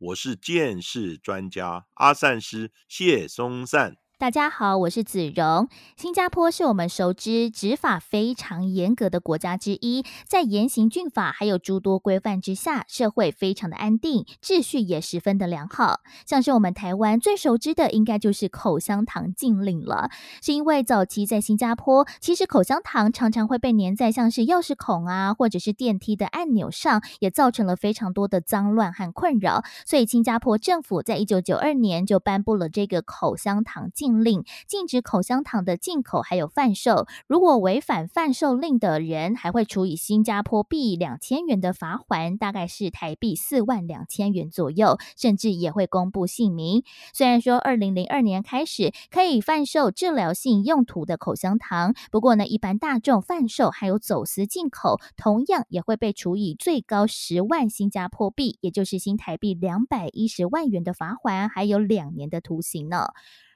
我是剑士专家阿善师谢松善。大家好，我是子荣。新加坡是我们熟知执法非常严格的国家之一，在严刑峻法还有诸多规范之下，社会非常的安定，秩序也十分的良好。像是我们台湾最熟知的，应该就是口香糖禁令了。是因为早期在新加坡，其实口香糖常常会被粘在像是钥匙孔啊，或者是电梯的按钮上，也造成了非常多的脏乱和困扰。所以新加坡政府在一九九二年就颁布了这个口香糖禁。令禁止口香糖的进口还有贩售，如果违反贩售令的人，还会处以新加坡币两千元的罚款，大概是台币四万两千元左右，甚至也会公布姓名。虽然说二零零二年开始可以贩售治疗性用途的口香糖，不过呢，一般大众贩售还有走私进口，同样也会被处以最高十万新加坡币，也就是新台币两百一十万元的罚款，还有两年的徒刑呢。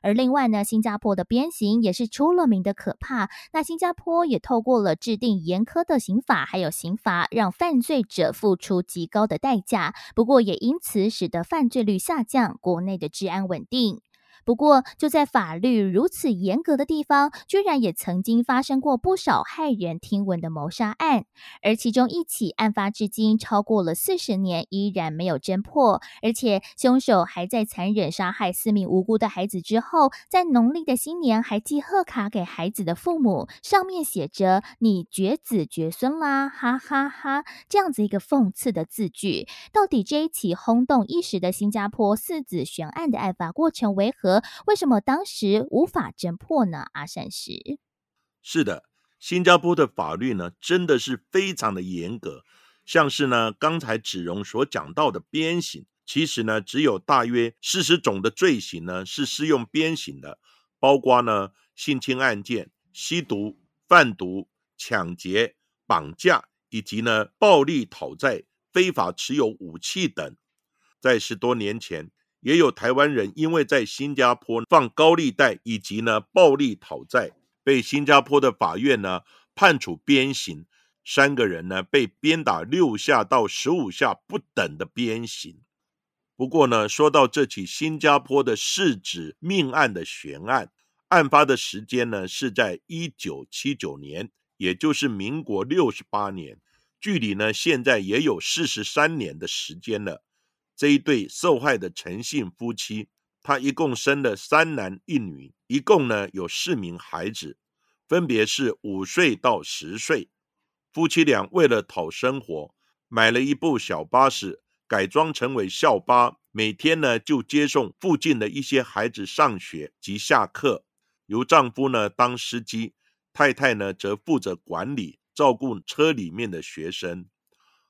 而另外呢，新加坡的鞭刑也是出了名的可怕。那新加坡也透过了制定严苛的刑法，还有刑罚，让犯罪者付出极高的代价。不过也因此使得犯罪率下降，国内的治安稳定。不过，就在法律如此严格的地方，居然也曾经发生过不少骇人听闻的谋杀案，而其中一起案发至今超过了四十年，依然没有侦破，而且凶手还在残忍杀害四名无辜的孩子之后，在农历的新年还寄贺卡给孩子的父母，上面写着“你绝子绝孙啦，哈哈哈”这样子一个讽刺的字句。到底这一起轰动一时的新加坡四子悬案的案发过程为何？为什么当时无法侦破呢？阿善师是的，新加坡的法律呢，真的是非常的严格。像是呢，刚才子荣所讲到的鞭刑，其实呢，只有大约四十种的罪行呢是适用鞭刑的，包括呢性侵案件、吸毒、贩毒、抢劫、绑架，以及呢暴力讨债、非法持有武器等。在十多年前。也有台湾人因为在新加坡放高利贷以及呢暴力讨债，被新加坡的法院呢判处鞭刑，三个人呢被鞭打六下到十五下不等的鞭刑。不过呢，说到这起新加坡的世子命案的悬案，案发的时间呢是在一九七九年，也就是民国六十八年，距离呢现在也有四十三年的时间了。这一对受害的陈姓夫妻，他一共生了三男一女，一共呢有四名孩子，分别是五岁到十岁。夫妻俩为了讨生活，买了一部小巴士，改装成为校巴，每天呢就接送附近的一些孩子上学及下课，由丈夫呢当司机，太太呢则负责管理照顾车里面的学生，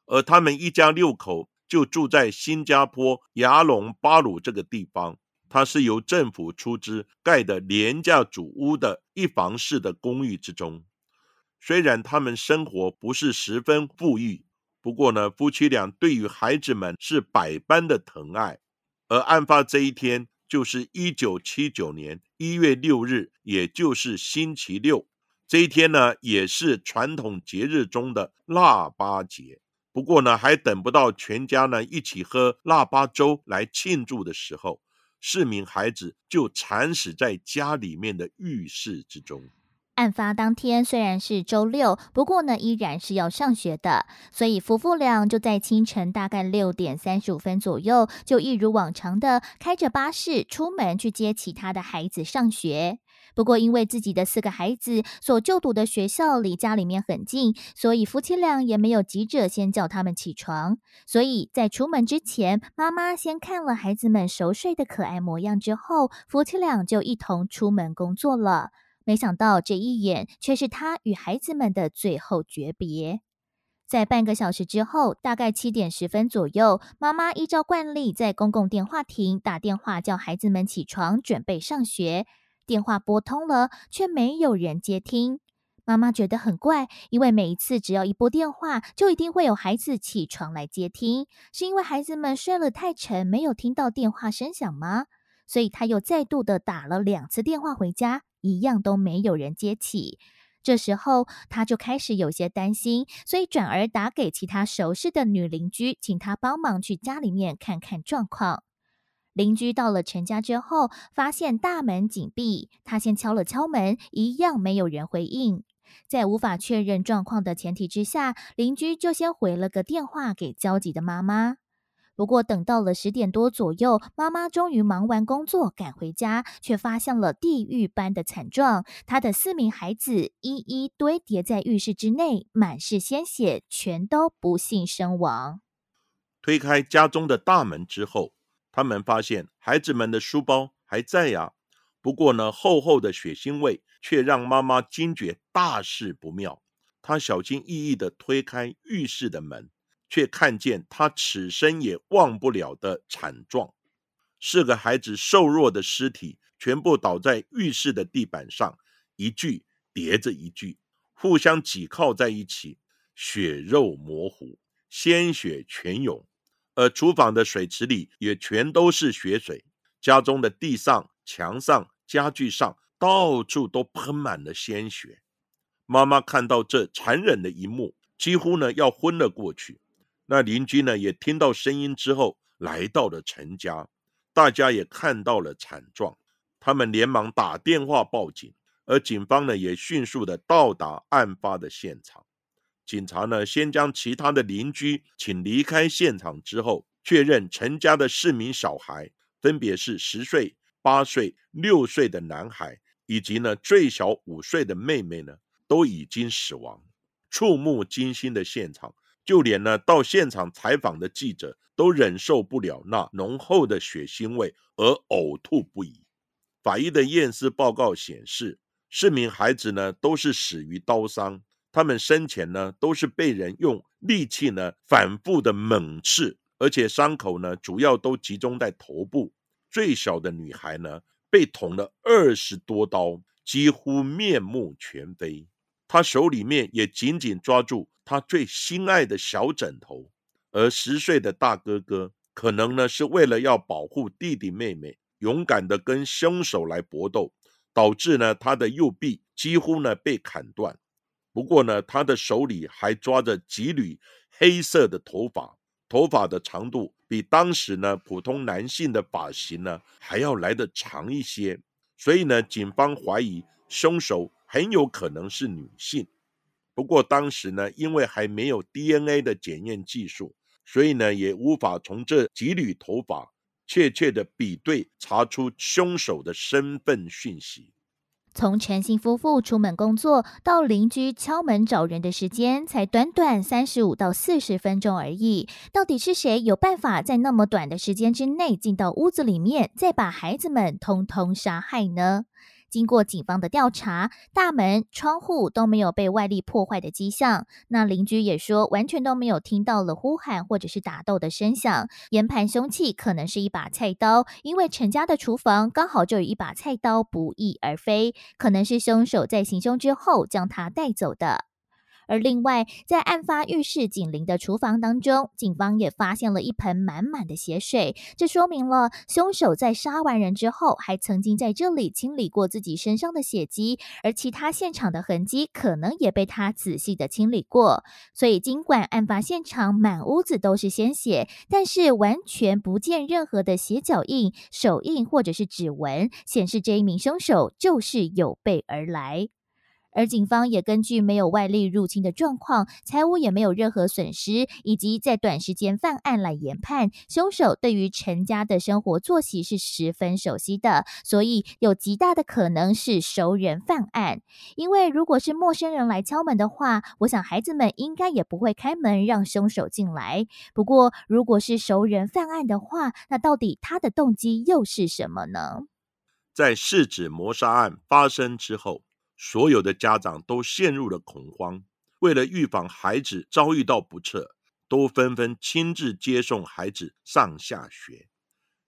而他们一家六口。就住在新加坡雅隆巴鲁这个地方，它是由政府出资盖的廉价主屋的一房式的公寓之中。虽然他们生活不是十分富裕，不过呢，夫妻俩对于孩子们是百般的疼爱。而案发这一天就是一九七九年一月六日，也就是星期六。这一天呢，也是传统节日中的腊八节。不过呢，还等不到全家呢一起喝腊八粥来庆祝的时候，四名孩子就惨死在家里面的浴室之中。案发当天虽然是周六，不过呢，依然是要上学的，所以夫妇俩就在清晨大概六点三十五分左右，就一如往常的开着巴士出门去接其他的孩子上学。不过，因为自己的四个孩子所就读的学校离家里面很近，所以夫妻俩也没有急着先叫他们起床。所以在出门之前，妈妈先看了孩子们熟睡的可爱模样之后，夫妻俩就一同出门工作了。没想到这一眼却是他与孩子们的最后诀别。在半个小时之后，大概七点十分左右，妈妈依照惯例在公共电话亭打电话叫孩子们起床，准备上学。电话拨通了，却没有人接听。妈妈觉得很怪，因为每一次只要一拨电话，就一定会有孩子起床来接听。是因为孩子们睡了太沉，没有听到电话声响吗？所以他又再度的打了两次电话回家，一样都没有人接起。这时候他就开始有些担心，所以转而打给其他熟识的女邻居，请她帮忙去家里面看看状况。邻居到了陈家之后，发现大门紧闭，他先敲了敲门，一样没有人回应。在无法确认状况的前提之下，邻居就先回了个电话给焦急的妈妈。不过等到了十点多左右，妈妈终于忙完工作赶回家，却发现了地狱般的惨状：她的四名孩子一一堆叠在浴室之内，满是鲜血，全都不幸身亡。推开家中的大门之后，他们发现孩子们的书包还在呀。不过呢，厚厚的血腥味却让妈妈惊觉大事不妙。她小心翼翼地推开浴室的门，却看见她此生也忘不了的惨状：四个孩子瘦弱的尸体全部倒在浴室的地板上，一具叠着一具，互相挤靠在一起，血肉模糊，鲜血全涌。而厨房的水池里也全都是血水，家中的地上、墙上。家具上到处都喷满了鲜血，妈妈看到这残忍的一幕，几乎呢要昏了过去。那邻居呢也听到声音之后，来到了陈家，大家也看到了惨状，他们连忙打电话报警，而警方呢也迅速的到达案发的现场。警察呢先将其他的邻居请离开现场之后，确认陈家的四名小孩分别是十岁。八岁、六岁的男孩，以及呢最小五岁的妹妹呢，都已经死亡。触目惊心的现场，就连呢到现场采访的记者都忍受不了那浓厚的血腥味而呕吐不已。法医的验尸报告显示，四名孩子呢都是死于刀伤，他们生前呢都是被人用利器呢反复的猛刺，而且伤口呢主要都集中在头部。最小的女孩呢，被捅了二十多刀，几乎面目全非。她手里面也紧紧抓住她最心爱的小枕头。而十岁的大哥哥，可能呢是为了要保护弟弟妹妹，勇敢的跟凶手来搏斗，导致呢他的右臂几乎呢被砍断。不过呢，他的手里还抓着几缕黑色的头发。头发的长度比当时呢普通男性的发型呢还要来得长一些，所以呢，警方怀疑凶手很有可能是女性。不过当时呢，因为还没有 DNA 的检验技术，所以呢，也无法从这几缕头发确切的比对查出凶手的身份讯息。从陈姓夫妇出门工作到邻居敲门找人的时间，才短短三十五到四十分钟而已。到底是谁有办法在那么短的时间之内进到屋子里面，再把孩子们通通杀害呢？经过警方的调查，大门、窗户都没有被外力破坏的迹象。那邻居也说，完全都没有听到了呼喊或者是打斗的声响。研判凶器可能是一把菜刀，因为陈家的厨房刚好就有一把菜刀不翼而飞，可能是凶手在行凶之后将它带走的。而另外，在案发浴室紧邻的厨房当中，警方也发现了一盆满满的血水，这说明了凶手在杀完人之后，还曾经在这里清理过自己身上的血迹，而其他现场的痕迹可能也被他仔细的清理过。所以，尽管案发现场满屋子都是鲜血，但是完全不见任何的血脚印、手印或者是指纹，显示这一名凶手就是有备而来。而警方也根据没有外力入侵的状况，财物也没有任何损失，以及在短时间犯案来研判，凶手对于陈家的生活作息是十分熟悉的，所以有极大的可能是熟人犯案。因为如果是陌生人来敲门的话，我想孩子们应该也不会开门让凶手进来。不过，如果是熟人犯案的话，那到底他的动机又是什么呢？在市指谋杀案发生之后。所有的家长都陷入了恐慌。为了预防孩子遭遇到不测，都纷纷亲自接送孩子上下学。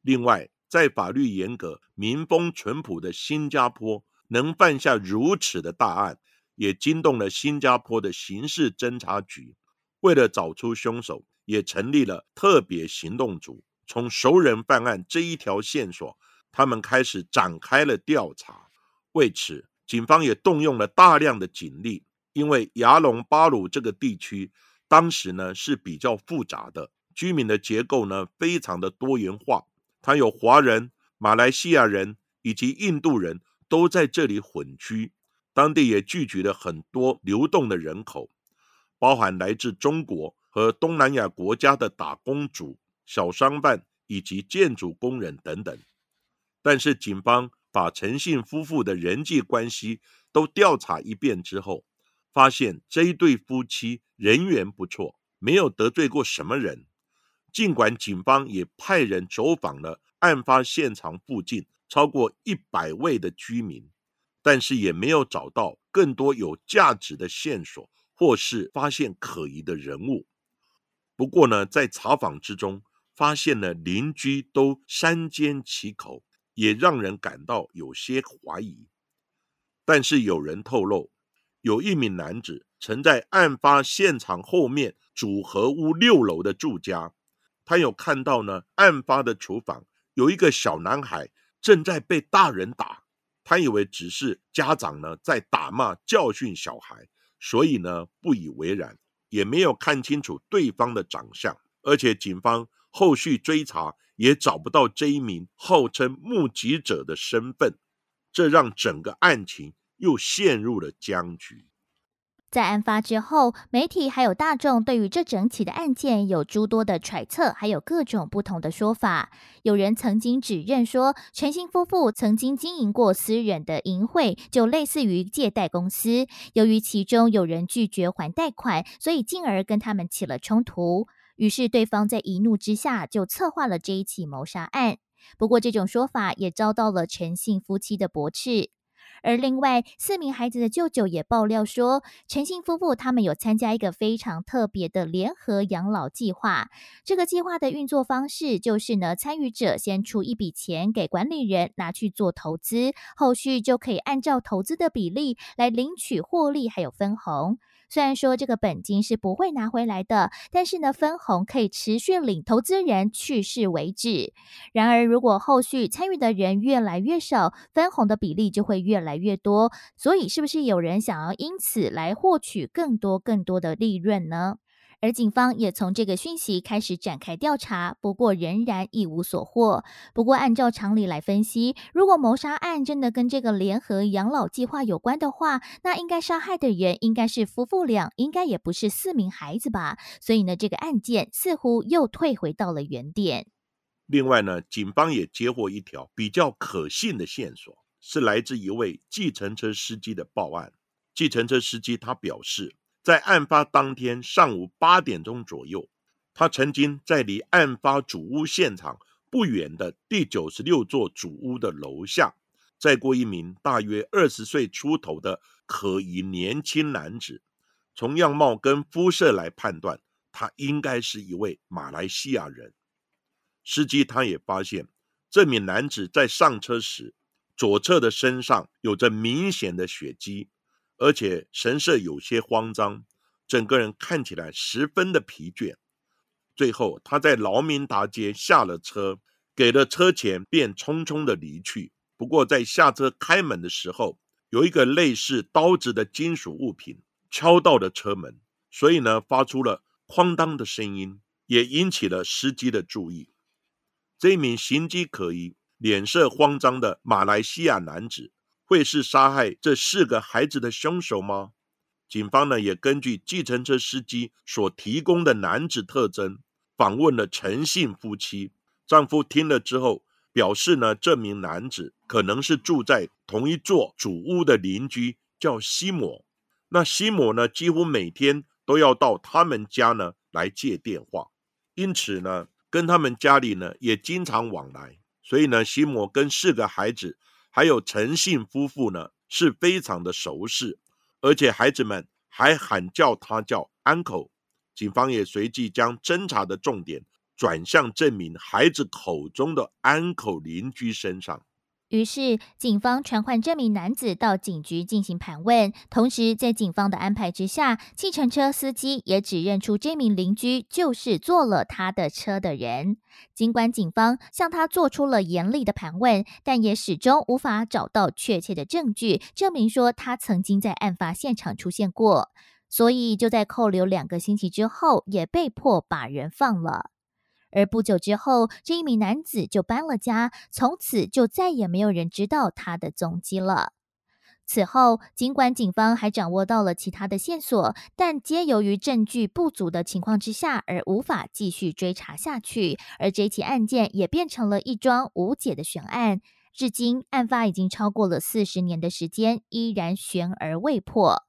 另外，在法律严格、民风淳朴的新加坡，能犯下如此的大案，也惊动了新加坡的刑事侦查局。为了找出凶手，也成立了特别行动组。从熟人犯案这一条线索，他们开始展开了调查。为此，警方也动用了大量的警力。因为牙龙巴鲁这个地区当时呢是比较复杂的，居民的结构呢非常的多元化，它有华人、马来西亚人以及印度人都在这里混居。当地也聚集了很多流动的人口，包含来自中国和东南亚国家的打工族。小商贩以及建筑工人等等，但是警方把陈姓夫妇的人际关系都调查一遍之后，发现这一对夫妻人缘不错，没有得罪过什么人。尽管警方也派人走访了案发现场附近超过一百位的居民，但是也没有找到更多有价值的线索，或是发现可疑的人物。不过呢，在查访之中，发现了邻居都三缄其口，也让人感到有些怀疑。但是有人透露，有一名男子曾在案发现场后面组合屋六楼的住家，他有看到呢，案发的厨房有一个小男孩正在被大人打，他以为只是家长呢在打骂教训小孩，所以呢不以为然，也没有看清楚对方的长相，而且警方。后续追查也找不到这一名号称目击者的身份，这让整个案情又陷入了僵局。在案发之后，媒体还有大众对于这整起的案件有诸多的揣测，还有各种不同的说法。有人曾经指认说，陈新夫妇曾经经营过私人的淫会，就类似于借贷公司。由于其中有人拒绝还贷款，所以进而跟他们起了冲突。于是，对方在一怒之下就策划了这一起谋杀案。不过，这种说法也遭到了陈姓夫妻的驳斥。而另外四名孩子的舅舅也爆料说，陈姓夫妇他们有参加一个非常特别的联合养老计划。这个计划的运作方式就是呢，参与者先出一笔钱给管理人拿去做投资，后续就可以按照投资的比例来领取获利还有分红。虽然说这个本金是不会拿回来的，但是呢，分红可以持续领，投资人去世为止。然而，如果后续参与的人越来越少，分红的比例就会越来越多。所以，是不是有人想要因此来获取更多更多的利润呢？而警方也从这个讯息开始展开调查，不过仍然一无所获。不过按照常理来分析，如果谋杀案真的跟这个联合养老计划有关的话，那应该杀害的人应该是夫妇俩，应该也不是四名孩子吧？所以呢，这个案件似乎又退回到了原点。另外呢，警方也接获一条比较可信的线索，是来自一位计程车司机的报案。计程车司机他表示。在案发当天上午八点钟左右，他曾经在离案发主屋现场不远的第九十六座主屋的楼下，载过一名大约二十岁出头的可疑年轻男子。从样貌跟肤色来判断，他应该是一位马来西亚人。司机他也发现，这名男子在上车时，左侧的身上有着明显的血迹。而且神色有些慌张，整个人看起来十分的疲倦。最后，他在劳民达街下了车，给了车钱，便匆匆的离去。不过，在下车开门的时候，有一个类似刀子的金属物品敲到了车门，所以呢，发出了哐当的声音，也引起了司机的注意。这名形迹可疑、脸色慌张的马来西亚男子。会是杀害这四个孩子的凶手吗？警方呢也根据计程车司机所提供的男子特征，访问了陈姓夫妻。丈夫听了之后表示呢，这名男子可能是住在同一座主屋的邻居，叫西摩。那西摩呢，几乎每天都要到他们家呢来借电话，因此呢，跟他们家里呢也经常往来。所以呢，西摩跟四个孩子。还有陈姓夫妇呢，是非常的熟识，而且孩子们还喊叫他叫 uncle。警方也随即将侦查的重点转向证明孩子口中的 uncle 邻居身上。于是，警方传唤这名男子到警局进行盘问。同时，在警方的安排之下，计程车司机也指认出这名邻居就是坐了他的车的人。尽管警方向他做出了严厉的盘问，但也始终无法找到确切的证据证明说他曾经在案发现场出现过。所以，就在扣留两个星期之后，也被迫把人放了。而不久之后，这一名男子就搬了家，从此就再也没有人知道他的踪迹了。此后，尽管警方还掌握到了其他的线索，但皆由于证据不足的情况之下，而无法继续追查下去。而这起案件也变成了一桩无解的悬案，至今案发已经超过了四十年的时间，依然悬而未破。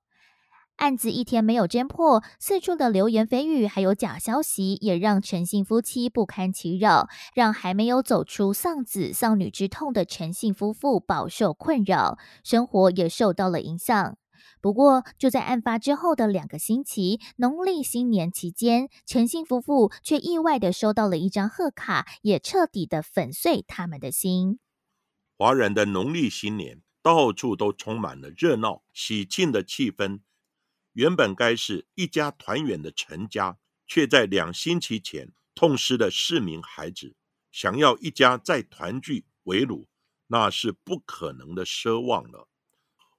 案子一天没有侦破，四处的流言蜚语还有假消息，也让陈姓夫妻不堪其扰，让还没有走出丧子丧女之痛的陈姓夫妇饱受困扰，生活也受到了影响。不过，就在案发之后的两个星期，农历新年期间，陈姓夫妇却意外的收到了一张贺卡，也彻底的粉碎他们的心。华人的农历新年，到处都充满了热闹喜庆的气氛。原本该是一家团圆的陈家，却在两星期前痛失了四名孩子。想要一家再团聚围炉，那是不可能的奢望了。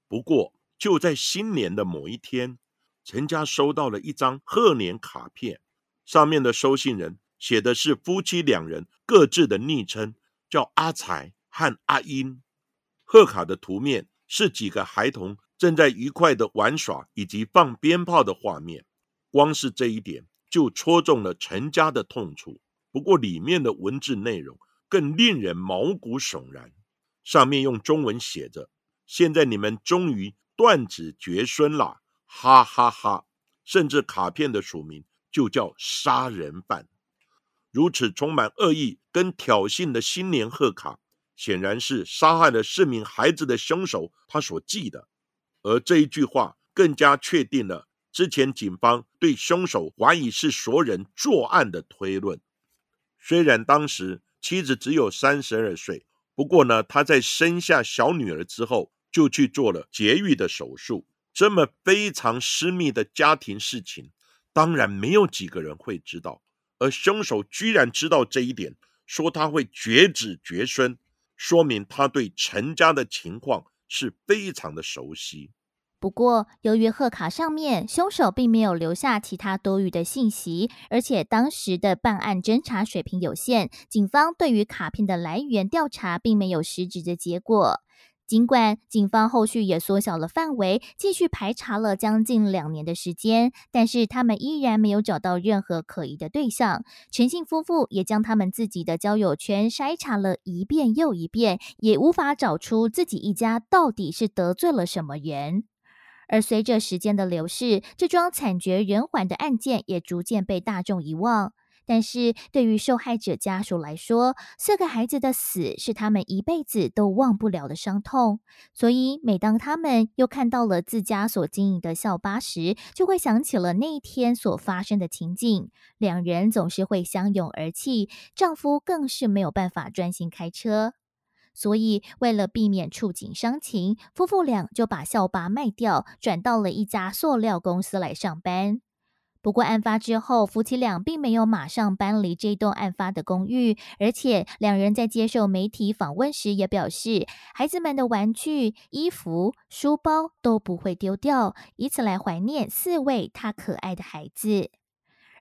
不过，就在新年的某一天，陈家收到了一张贺年卡片，上面的收信人写的是夫妻两人各自的昵称，叫阿才和阿英。贺卡的图面是几个孩童。正在愉快的玩耍以及放鞭炮的画面，光是这一点就戳中了陈家的痛处。不过里面的文字内容更令人毛骨悚然，上面用中文写着：“现在你们终于断子绝孙了，哈哈哈！”甚至卡片的署名就叫“杀人犯”。如此充满恶意跟挑衅的新年贺卡，显然是杀害了四名孩子的凶手他所寄的。而这一句话更加确定了之前警方对凶手怀疑是熟人作案的推论。虽然当时妻子只有三十二岁，不过呢，他在生下小女儿之后就去做了节育的手术。这么非常私密的家庭事情，当然没有几个人会知道。而凶手居然知道这一点，说他会绝子绝孙，说明他对陈家的情况。是非常的熟悉。不过，由于贺卡上面凶手并没有留下其他多余的信息，而且当时的办案侦查水平有限，警方对于卡片的来源调查并没有实质的结果。尽管警方后续也缩小了范围，继续排查了将近两年的时间，但是他们依然没有找到任何可疑的对象。陈姓夫妇也将他们自己的交友圈筛查了一遍又一遍，也无法找出自己一家到底是得罪了什么人。而随着时间的流逝，这桩惨绝人寰的案件也逐渐被大众遗忘。但是对于受害者家属来说，四个孩子的死是他们一辈子都忘不了的伤痛。所以，每当他们又看到了自家所经营的校巴时，就会想起了那一天所发生的情景。两人总是会相拥而泣，丈夫更是没有办法专心开车。所以，为了避免触景伤情，夫妇俩就把校巴卖掉，转到了一家塑料公司来上班。不过，案发之后，夫妻俩并没有马上搬离这栋案发的公寓，而且两人在接受媒体访问时也表示，孩子们的玩具、衣服、书包都不会丢掉，以此来怀念四位他可爱的孩子。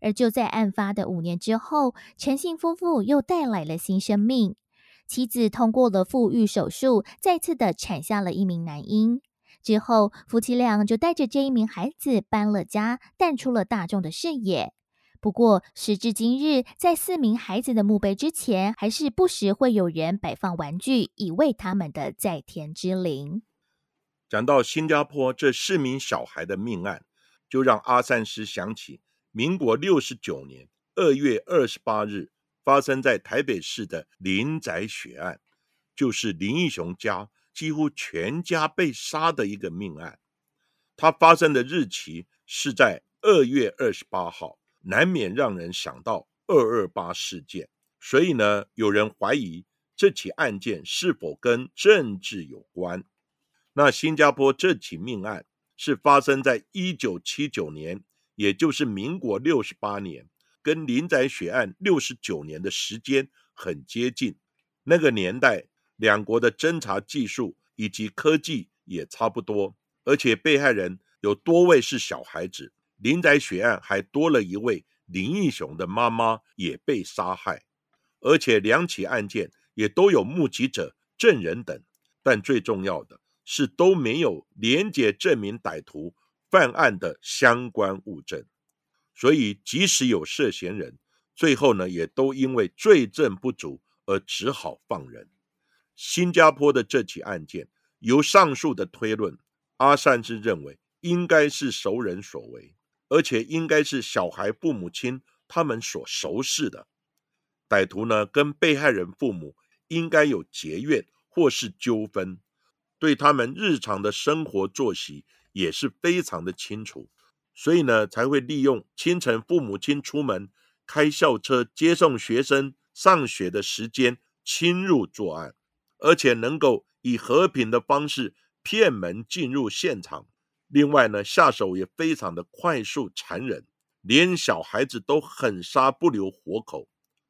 而就在案发的五年之后，陈姓夫妇又带来了新生命，妻子通过了腹育手术，再次的产下了一名男婴。之后，夫妻俩就带着这一名孩子搬了家，淡出了大众的视野。不过，时至今日，在四名孩子的墓碑之前，还是不时会有人摆放玩具，以慰他们的在天之灵。讲到新加坡这四名小孩的命案，就让阿善师想起民国六十九年二月二十八日发生在台北市的林宅血案，就是林义雄家。几乎全家被杀的一个命案，它发生的日期是在二月二十八号，难免让人想到二二八事件。所以呢，有人怀疑这起案件是否跟政治有关。那新加坡这起命案是发生在一九七九年，也就是民国六十八年，跟林宅血案六十九年的时间很接近。那个年代，两国的侦查技术以及科技也差不多，而且被害人有多位是小孩子。林宅血案还多了一位林义雄的妈妈也被杀害。而且两起案件也都有目击者、证人等，但最重要的是都没有连结证明歹徒犯案的相关物证，所以即使有涉嫌人，最后呢也都因为罪证不足而只好放人。新加坡的这起案件，由上述的推论，阿善是认为应该是熟人所为，而且应该是小孩父母亲他们所熟识的。歹徒呢，跟被害人父母应该有结怨或是纠纷，对他们日常的生活作息也是非常的清楚，所以呢，才会利用清晨父母亲出门开校车接送学生上学的时间侵入作案，而且能够以和平的方式骗门进入现场。另外呢，下手也非常的快速残忍，连小孩子都狠杀不留活口。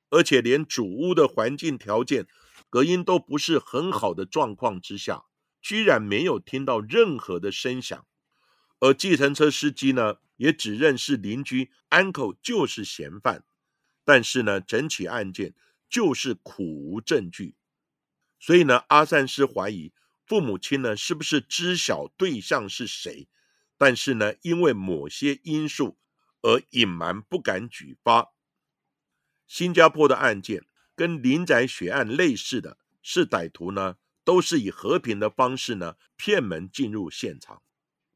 而且连主屋的环境条件、隔音都不是很好的状况之下，居然没有听到任何的声响。而计程车司机呢，也只认识邻居安口就是嫌犯，但是呢，整起案件就是苦无证据。所以呢，阿善师怀疑父母亲呢是不是知晓对象是谁，但是呢，因为某些因素而隐瞒，不敢举发。新加坡的案件跟林宅血案类似的是，歹徒呢都是以和平的方式呢骗门进入现场。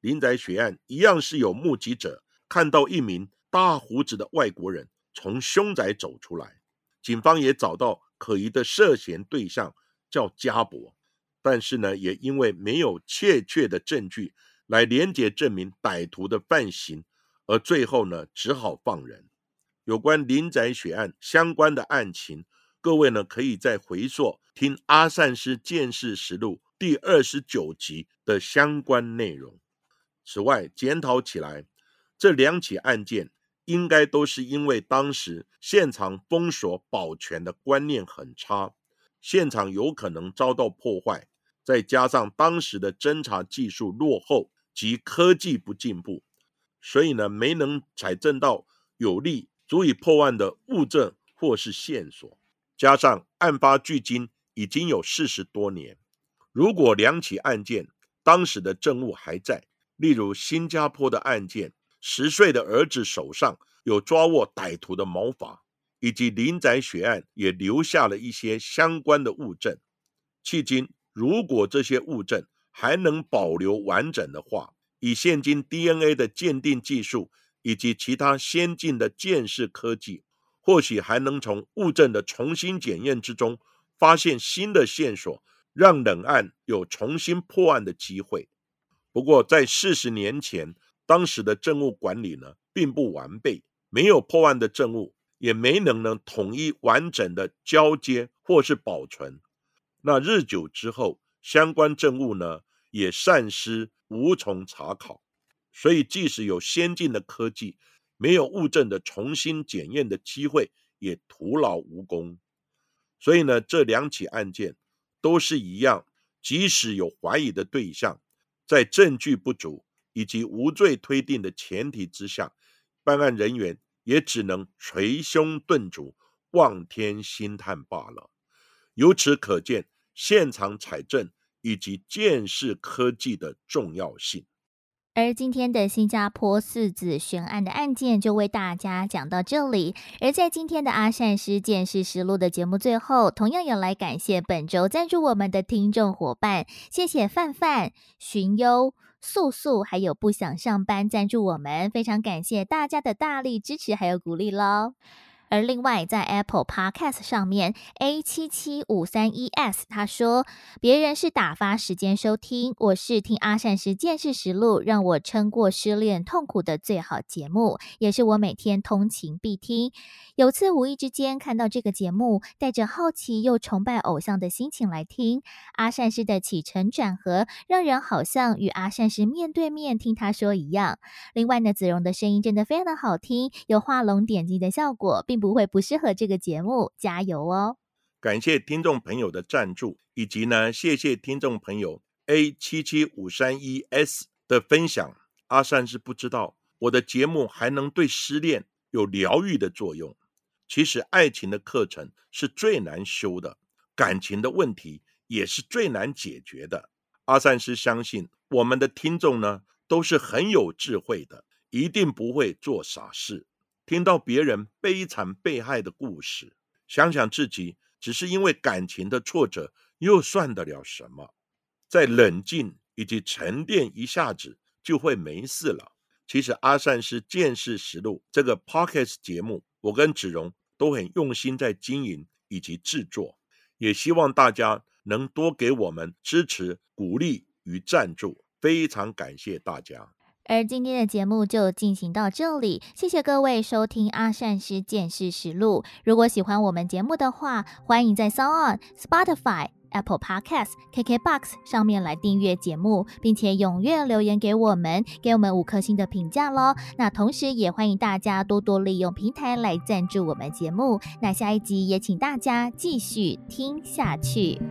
林宅血案一样是有目击者看到一名大胡子的外国人从凶宅走出来，警方也找到可疑的涉嫌对象叫加伯，但是呢也因为没有确切的证据来连结证明歹徒的犯行，而最后呢只好放人。有关林宅血案相关的案情，各位呢可以再回溯听阿善师见识实录第二十九集的相关内容。此外，检讨起来，这两起案件应该都是因为当时现场封锁保全的观念很差，现场有可能遭到破坏，再加上当时的侦查技术落后及科技不进步，所以呢没能采证到有利。足以破案的物证或是线索，加上案发距今已经有四十多年，如果两起案件当时的证物还在，例如新加坡的案件，十岁的儿子手上有抓握歹徒的毛发，以及林宅血案也留下了一些相关的物证。迄今，如果这些物证还能保留完整的话，以现今 DNA 的鉴定技术。以及其他先进的鉴识科技，或许还能从物证的重新检验之中发现新的线索，让冷案有重新破案的机会。不过，在四十年前，当时的政务管理呢并不完备，没有破案的证物，也没能能统一完整的交接或是保存。那日久之后，相关证物呢也散失，无从查考。所以，即使有先进的科技，没有物证的重新检验的机会，也徒劳无功。所以呢，这两起案件都是一样，即使有怀疑的对象，在证据不足以及无罪推定的前提之下，办案人员也只能捶胸顿足、望天兴叹罢了。由此可见，现场采证以及见识科技的重要性。而今天的新加坡四子悬案的案件就为大家讲到这里。而在今天的阿善师见识实录的节目最后，同样要来感谢本周赞助我们的听众伙伴，谢谢范范、寻优、素素，还有不想上班赞助我们，非常感谢大家的大力支持还有鼓励喽。而另外，在 Apple Podcast 上面，A 七七五三一 S 他说：“别人是打发时间收听，我是听阿善师见识实录，让我撑过失恋痛苦的最好节目，也是我每天通勤必听。有次无意之间看到这个节目，带着好奇又崇拜偶像的心情来听阿善师的起承转合，让人好像与阿善师面对面听他说一样。另外呢，子荣的声音真的非常的好听，有画龙点睛的效果，并。”不会不适合这个节目，加油哦！感谢听众朋友的赞助，以及呢，谢谢听众朋友 A 七七五三一 S 的分享。阿善是不知道我的节目还能对失恋有疗愈的作用。其实爱情的课程是最难修的，感情的问题也是最难解决的。阿善是相信我们的听众呢都是很有智慧的，一定不会做傻事。听到别人悲惨被害的故事，想想自己只是因为感情的挫折，又算得了什么？再冷静以及沉淀一下子，就会没事了。其实阿善是见识实录这个 podcast 节目，我跟子荣都很用心在经营以及制作，也希望大家能多给我们支持、鼓励与赞助，非常感谢大家。而今天的节目就进行到这里，谢谢各位收听阿善师见识实录。如果喜欢我们节目的话，欢迎在 s o n Spotify、Apple Podcasts、KKBox 上面来订阅节目，并且踊跃留言给我们，给我们五颗星的评价喽。那同时也欢迎大家多多利用平台来赞助我们节目。那下一集也请大家继续听下去。